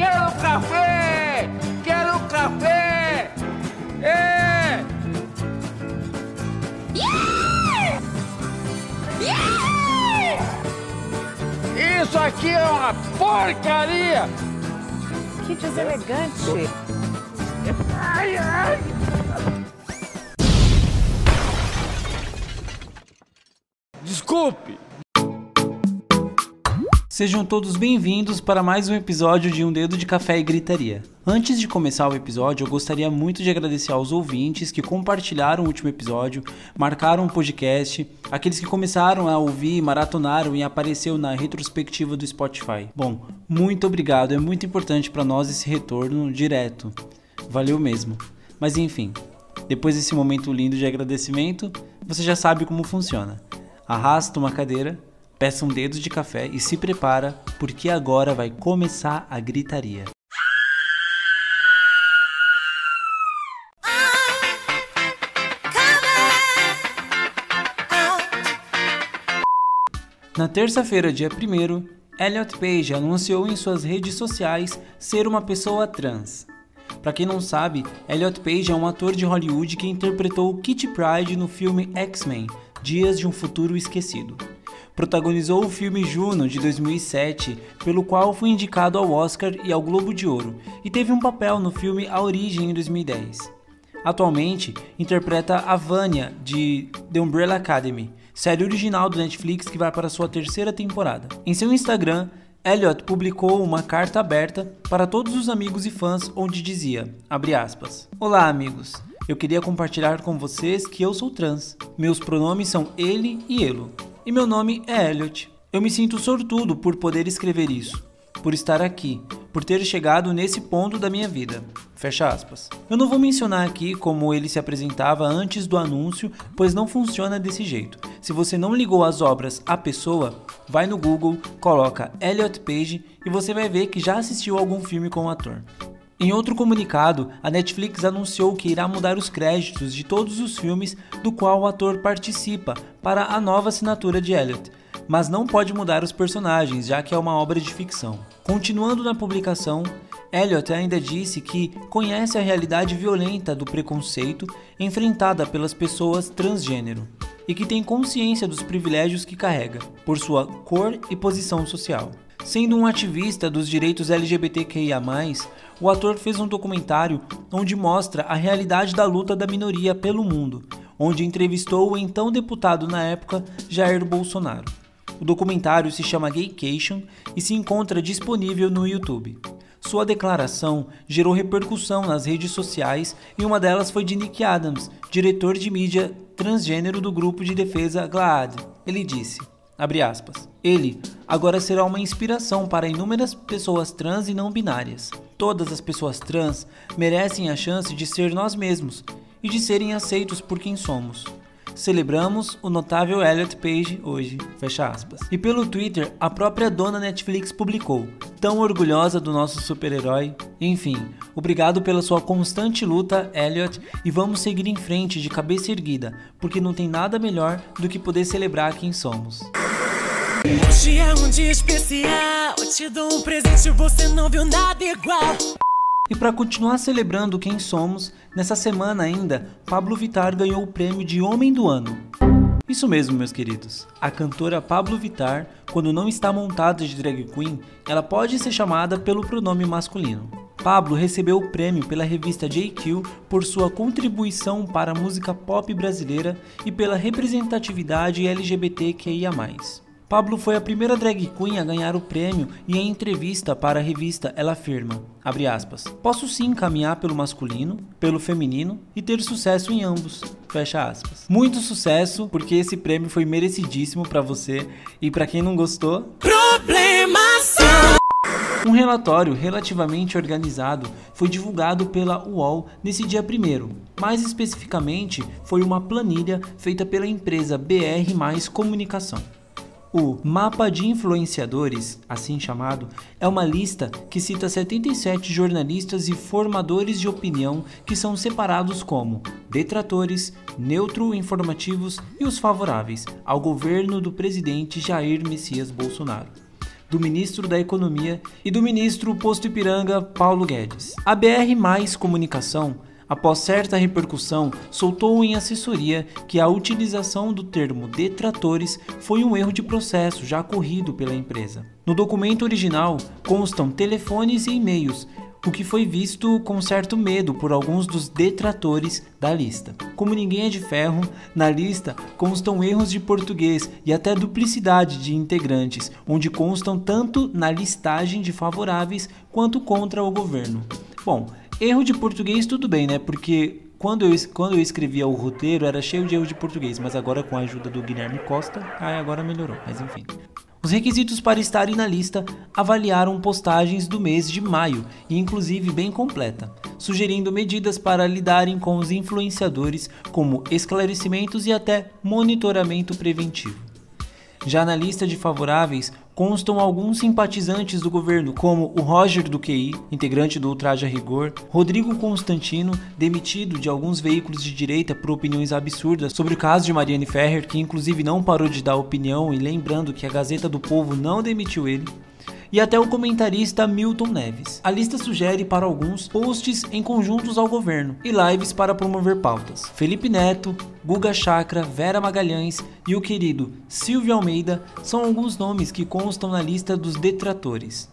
Quero café! Quero café! É! Isso aqui é uma porcaria! Que deselegante. Ai, ai! Desculpe! Sejam todos bem-vindos para mais um episódio de Um Dedo de Café e Gritaria. Antes de começar o episódio, eu gostaria muito de agradecer aos ouvintes que compartilharam o último episódio, marcaram o podcast, aqueles que começaram a ouvir, maratonaram e apareceu na retrospectiva do Spotify. Bom, muito obrigado, é muito importante para nós esse retorno direto. Valeu mesmo. Mas enfim, depois desse momento lindo de agradecimento, você já sabe como funciona. Arrasta uma cadeira, peça um dedo de café e se prepara, porque agora vai começar a gritaria. Na terça-feira, dia 1 Elliot Page anunciou em suas redes sociais ser uma pessoa trans. Para quem não sabe, Elliot Page é um ator de Hollywood que interpretou Kitty Pryde no filme X-Men Dias de um Futuro Esquecido. Protagonizou o filme Juno de 2007, pelo qual foi indicado ao Oscar e ao Globo de Ouro, e teve um papel no filme A Origem em 2010. Atualmente, interpreta a Vanya de The Umbrella Academy, série original do Netflix que vai para sua terceira temporada. Em seu Instagram, Elliot publicou uma carta aberta para todos os amigos e fãs onde dizia, aspas, Olá amigos, eu queria compartilhar com vocês que eu sou trans. Meus pronomes são ele e elo. E meu nome é Elliot. Eu me sinto sortudo por poder escrever isso, por estar aqui, por ter chegado nesse ponto da minha vida. Fecha aspas. Eu não vou mencionar aqui como ele se apresentava antes do anúncio, pois não funciona desse jeito. Se você não ligou as obras à pessoa, vai no Google, coloca Elliot Page e você vai ver que já assistiu algum filme com o ator. Em outro comunicado, a Netflix anunciou que irá mudar os créditos de todos os filmes do qual o ator participa para a nova assinatura de Elliot, mas não pode mudar os personagens, já que é uma obra de ficção. Continuando na publicação, Elliot ainda disse que conhece a realidade violenta do preconceito enfrentada pelas pessoas transgênero e que tem consciência dos privilégios que carrega, por sua cor e posição social. Sendo um ativista dos direitos LGBTQIA, o ator fez um documentário onde mostra a realidade da luta da minoria pelo mundo, onde entrevistou o então deputado na época Jair Bolsonaro. O documentário se chama Gaycation e se encontra disponível no YouTube. Sua declaração gerou repercussão nas redes sociais e uma delas foi de Nick Adams, diretor de mídia transgênero do grupo de defesa GLAAD. Ele disse. Ele agora será uma inspiração para inúmeras pessoas trans e não binárias. Todas as pessoas trans merecem a chance de ser nós mesmos e de serem aceitos por quem somos. Celebramos o notável Elliot Page hoje, fecha aspas. E pelo Twitter, a própria dona Netflix publicou: "Tão orgulhosa do nosso super-herói". Enfim, obrigado pela sua constante luta, Elliot, e vamos seguir em frente de cabeça erguida, porque não tem nada melhor do que poder celebrar quem somos. Hoje é um dia especial. Eu te dou um presente, você não viu nada igual. E para continuar celebrando quem somos, nessa semana ainda, Pablo Vittar ganhou o prêmio de Homem do Ano. Isso mesmo, meus queridos. A cantora Pablo Vittar, quando não está montada de drag queen, ela pode ser chamada pelo pronome masculino. Pablo recebeu o prêmio pela revista JQ por sua contribuição para a música pop brasileira e pela representatividade LGBTQIA. Pablo foi a primeira drag queen a ganhar o prêmio e em entrevista para a revista ela afirma, aspas, posso sim caminhar pelo masculino, pelo feminino e ter sucesso em ambos, fecha aspas. Muito sucesso, porque esse prêmio foi merecidíssimo para você e para quem não gostou... Problemação! Um relatório relativamente organizado foi divulgado pela UOL nesse dia 1 mais especificamente foi uma planilha feita pela empresa BR Mais Comunicação. O Mapa de Influenciadores, assim chamado, é uma lista que cita 77 jornalistas e formadores de opinião que são separados como detratores, neutro informativos e os favoráveis ao governo do presidente Jair Messias Bolsonaro. do ministro da Economia e do ministro Posto Ipiranga Paulo Guedes. A BR Mais Comunicação após certa repercussão, soltou em assessoria que a utilização do termo detratores foi um erro de processo já corrido pela empresa. No documento original constam telefones e e-mails, o que foi visto com certo medo por alguns dos detratores da lista. Como ninguém é de ferro, na lista constam erros de português e até duplicidade de integrantes, onde constam tanto na listagem de favoráveis quanto contra o governo. Bom, Erro de português, tudo bem, né? Porque quando eu, quando eu escrevia o roteiro era cheio de erro de português, mas agora com a ajuda do Guilherme Costa, aí agora melhorou, mas enfim. Os requisitos para estarem na lista avaliaram postagens do mês de maio, e inclusive bem completa, sugerindo medidas para lidarem com os influenciadores, como esclarecimentos e até monitoramento preventivo. Já na lista de favoráveis constam alguns simpatizantes do governo, como o Roger do QI, integrante do Ultraja Rigor, Rodrigo Constantino, demitido de alguns veículos de direita por opiniões absurdas sobre o caso de Mariane Ferrer, que inclusive não parou de dar opinião e lembrando que a Gazeta do Povo não demitiu ele e até o comentarista Milton Neves. A lista sugere para alguns posts em conjuntos ao governo e lives para promover pautas. Felipe Neto, Guga Chakra, Vera Magalhães e o querido Silvio Almeida são alguns nomes que constam na lista dos detratores.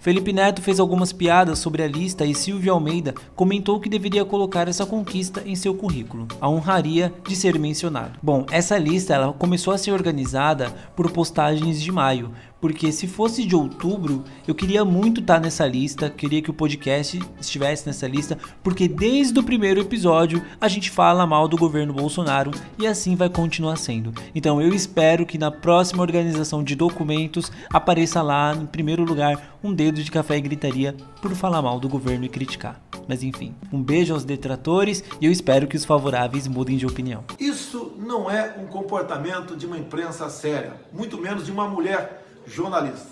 Felipe Neto fez algumas piadas sobre a lista e Silvio Almeida comentou que deveria colocar essa conquista em seu currículo. A honraria de ser mencionado. Bom, essa lista ela começou a ser organizada por postagens de maio, porque se fosse de outubro, eu queria muito estar tá nessa lista, queria que o podcast estivesse nessa lista, porque desde o primeiro episódio a gente fala mal do governo Bolsonaro e assim vai continuar sendo. Então eu espero que na próxima organização de documentos apareça lá em primeiro lugar um dedo de café e gritaria por falar mal do governo e criticar. Mas enfim, um beijo aos detratores e eu espero que os favoráveis mudem de opinião. Isso não é um comportamento de uma imprensa séria, muito menos de uma mulher jornalista.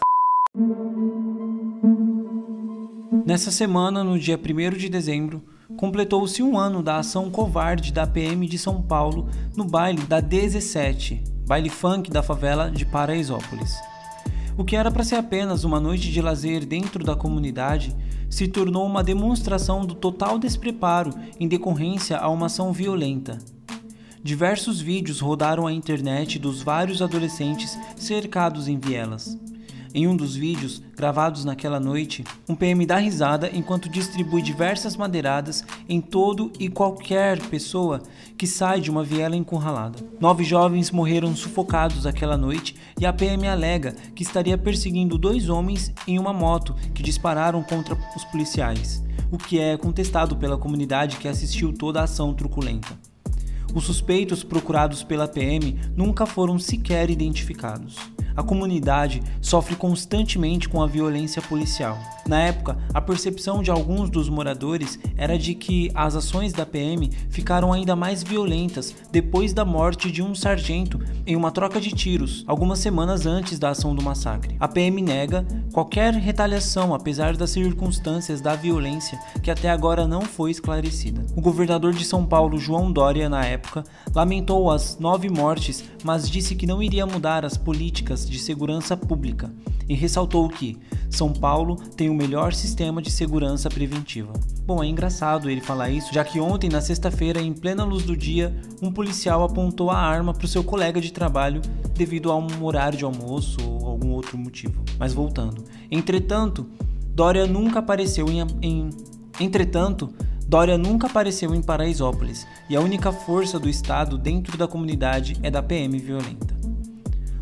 Nessa semana, no dia 1 de dezembro, completou-se um ano da ação covarde da PM de São Paulo no baile da 17, baile funk da favela de Paraisópolis. O que era para ser apenas uma noite de lazer dentro da comunidade se tornou uma demonstração do total despreparo em decorrência a uma ação violenta. Diversos vídeos rodaram a internet dos vários adolescentes cercados em vielas. Em um dos vídeos, gravados naquela noite, um PM dá risada enquanto distribui diversas madeiradas em todo e qualquer pessoa que sai de uma viela encurralada. Nove jovens morreram sufocados aquela noite e a PM alega que estaria perseguindo dois homens em uma moto que dispararam contra os policiais, o que é contestado pela comunidade que assistiu toda a ação truculenta. Os suspeitos procurados pela PM nunca foram sequer identificados a comunidade sofre constantemente com a violência policial. Na época, a percepção de alguns dos moradores era de que as ações da PM ficaram ainda mais violentas depois da morte de um sargento em uma troca de tiros, algumas semanas antes da ação do massacre. A PM nega qualquer retaliação, apesar das circunstâncias da violência que até agora não foi esclarecida. O governador de São Paulo, João Dória, na época, lamentou as nove mortes, mas disse que não iria mudar as políticas de Segurança Pública e ressaltou que São Paulo tem o melhor sistema de segurança preventiva. Bom, é engraçado ele falar isso, já que ontem, na sexta-feira, em plena luz do dia, um policial apontou a arma para o seu colega de trabalho devido a um horário de almoço ou algum outro motivo. Mas voltando. Entretanto, Dória nunca apareceu em, em Entretanto, Dória nunca apareceu em Paraisópolis e a única força do Estado dentro da comunidade é da PM violenta.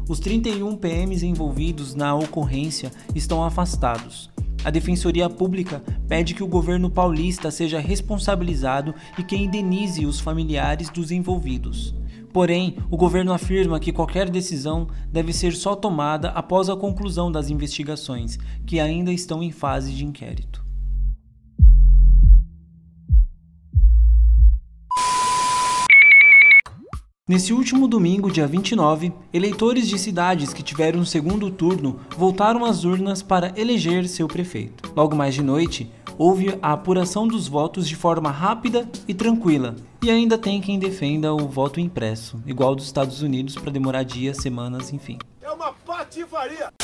Os 31 PMs envolvidos na ocorrência estão afastados. A Defensoria Pública pede que o governo paulista seja responsabilizado e que indenize os familiares dos envolvidos. Porém, o governo afirma que qualquer decisão deve ser só tomada após a conclusão das investigações, que ainda estão em fase de inquérito. Nesse último domingo, dia 29, eleitores de cidades que tiveram um segundo turno voltaram às urnas para eleger seu prefeito. Logo mais de noite, houve a apuração dos votos de forma rápida e tranquila. E ainda tem quem defenda o voto impresso, igual dos Estados Unidos, para demorar dias, semanas, enfim. É uma patifaria!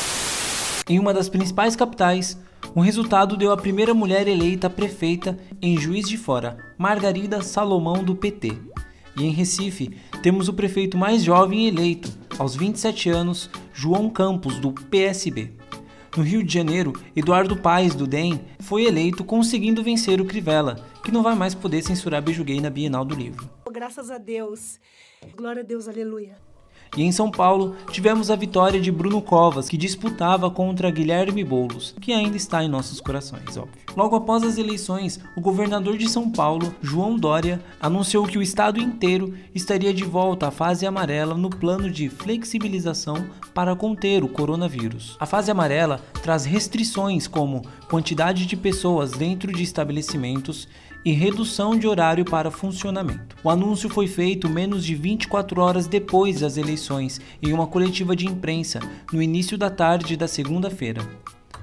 Em uma das principais capitais, o resultado deu a primeira mulher eleita prefeita em Juiz de Fora, Margarida Salomão do PT. E em Recife, temos o prefeito mais jovem eleito, aos 27 anos, João Campos do PSB. No Rio de Janeiro, Eduardo Paes, do DEM, foi eleito conseguindo vencer o Crivella, que não vai mais poder censurar Beijo Gay na Bienal do Livro. Graças a Deus. Glória a Deus, aleluia. E em São Paulo, tivemos a vitória de Bruno Covas, que disputava contra Guilherme Boulos, que ainda está em nossos corações, óbvio. Logo após as eleições, o governador de São Paulo, João Dória, anunciou que o estado inteiro estaria de volta à fase amarela no plano de flexibilização para conter o coronavírus. A fase amarela traz restrições como quantidade de pessoas dentro de estabelecimentos e redução de horário para funcionamento. O anúncio foi feito menos de 24 horas depois das eleições, em uma coletiva de imprensa, no início da tarde da segunda-feira.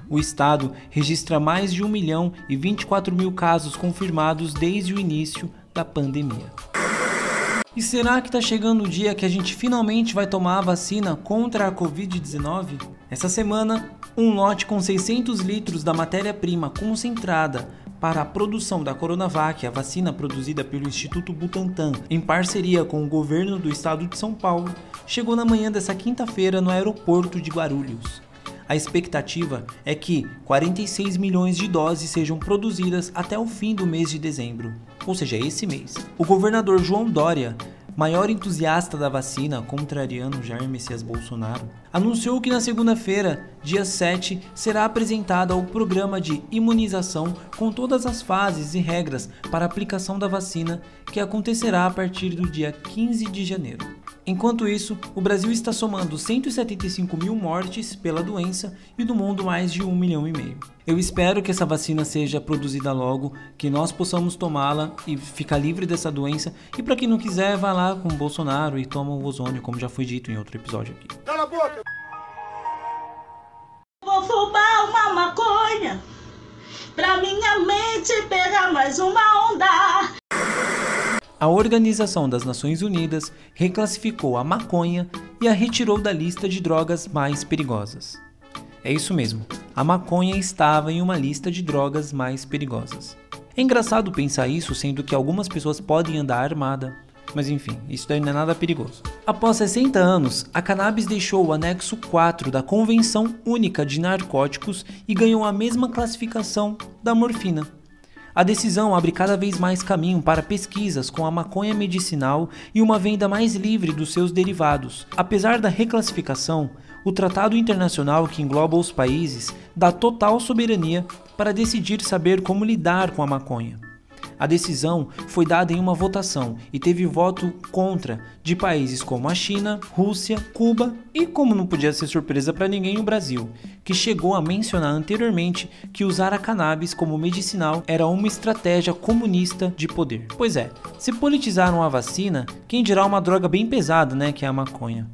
O estado registra mais de 1 milhão e 24 mil casos confirmados desde o início da pandemia. E será que está chegando o dia que a gente finalmente vai tomar a vacina contra a Covid-19? Essa semana, um lote com 600 litros da matéria-prima concentrada para a produção da Coronavac, a vacina produzida pelo Instituto Butantan, em parceria com o governo do estado de São Paulo, chegou na manhã dessa quinta-feira no aeroporto de Guarulhos. A expectativa é que 46 milhões de doses sejam produzidas até o fim do mês de dezembro, ou seja, esse mês. O governador João Dória maior entusiasta da vacina, contrariando Jair Messias Bolsonaro, anunciou que na segunda-feira, dia 7, será apresentado o programa de imunização com todas as fases e regras para aplicação da vacina, que acontecerá a partir do dia 15 de janeiro. Enquanto isso, o Brasil está somando 175 mil mortes pela doença e do mundo mais de um milhão e meio. Eu espero que essa vacina seja produzida logo, que nós possamos tomá-la e ficar livre dessa doença. E para quem não quiser, vá lá com o Bolsonaro e toma o ozônio, como já foi dito em outro episódio aqui. Cala a boca! Vou fumar uma maconha pra minha mente pegar mais uma onda. A Organização das Nações Unidas reclassificou a maconha e a retirou da lista de drogas mais perigosas. É isso mesmo, a maconha estava em uma lista de drogas mais perigosas. É engraçado pensar isso, sendo que algumas pessoas podem andar armada, mas enfim, isso daí não é nada perigoso. Após 60 anos, a cannabis deixou o anexo 4 da Convenção Única de Narcóticos e ganhou a mesma classificação da morfina. A decisão abre cada vez mais caminho para pesquisas com a maconha medicinal e uma venda mais livre dos seus derivados. Apesar da reclassificação, o tratado internacional que engloba os países dá total soberania para decidir saber como lidar com a maconha. A decisão foi dada em uma votação e teve voto contra de países como a China, Rússia, Cuba e, como não podia ser surpresa para ninguém, o Brasil, que chegou a mencionar anteriormente que usar a cannabis como medicinal era uma estratégia comunista de poder. Pois é, se politizaram a vacina, quem dirá uma droga bem pesada, né, que é a maconha.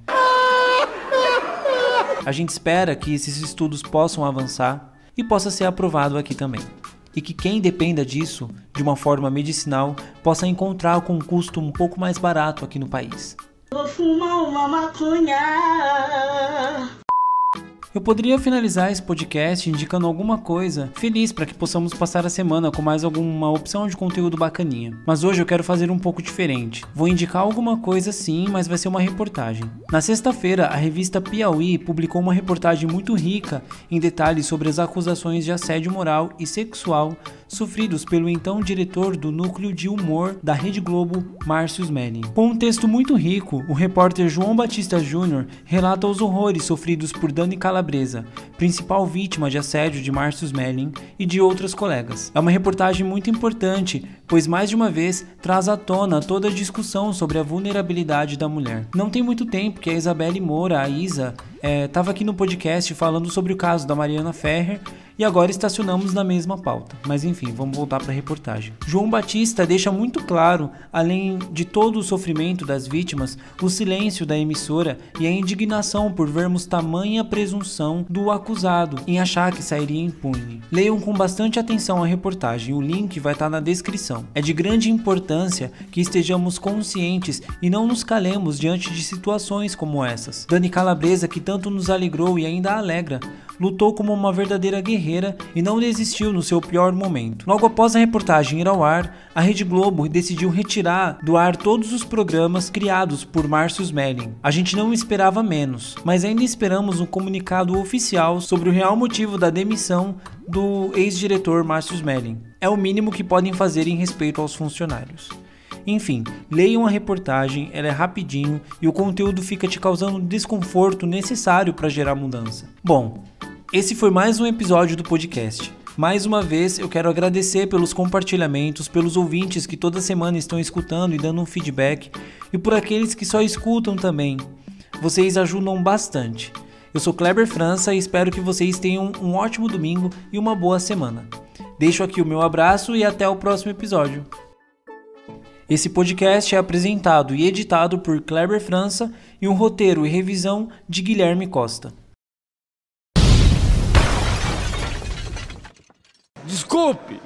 A gente espera que esses estudos possam avançar e possa ser aprovado aqui também e que quem dependa disso de uma forma medicinal possa encontrar com um custo um pouco mais barato aqui no país. Vou fumar uma maconha. Eu poderia finalizar esse podcast indicando alguma coisa feliz para que possamos passar a semana com mais alguma opção de conteúdo bacaninha. Mas hoje eu quero fazer um pouco diferente. Vou indicar alguma coisa sim, mas vai ser uma reportagem. Na sexta-feira, a revista Piauí publicou uma reportagem muito rica em detalhes sobre as acusações de assédio moral e sexual sofridos pelo então diretor do núcleo de humor da Rede Globo, Márcio Smelling. Com um texto muito rico, o repórter João Batista Júnior relata os horrores sofridos por Dani Calabresa, principal vítima de assédio de Márcio Smelling e de outras colegas. É uma reportagem muito importante, pois mais de uma vez traz à tona toda a discussão sobre a vulnerabilidade da mulher. Não tem muito tempo que a Isabelle Moura, a Isa, estava é, aqui no podcast falando sobre o caso da Mariana Ferrer e agora estacionamos na mesma pauta. Mas enfim, vamos voltar para a reportagem. João Batista deixa muito claro, além de todo o sofrimento das vítimas, o silêncio da emissora e a indignação por vermos tamanha presunção do acusado em achar que sairia impune. Leiam com bastante atenção a reportagem, o link vai estar tá na descrição. É de grande importância que estejamos conscientes e não nos calemos diante de situações como essas. Dani Calabresa, que tanto tanto nos alegrou e ainda alegra, lutou como uma verdadeira guerreira e não desistiu no seu pior momento. Logo após a reportagem ir ao ar, a Rede Globo decidiu retirar do ar todos os programas criados por Márcio Smelling. A gente não esperava menos, mas ainda esperamos um comunicado oficial sobre o real motivo da demissão do ex-diretor Márcio Smelling. É o mínimo que podem fazer em respeito aos funcionários. Enfim, leiam a reportagem, ela é rapidinho e o conteúdo fica te causando desconforto necessário para gerar mudança. Bom, esse foi mais um episódio do podcast. Mais uma vez, eu quero agradecer pelos compartilhamentos, pelos ouvintes que toda semana estão escutando e dando um feedback, e por aqueles que só escutam também. Vocês ajudam bastante. Eu sou Kleber França e espero que vocês tenham um ótimo domingo e uma boa semana. Deixo aqui o meu abraço e até o próximo episódio. Esse podcast é apresentado e editado por Kleber França e um roteiro e revisão de Guilherme Costa. Desculpe!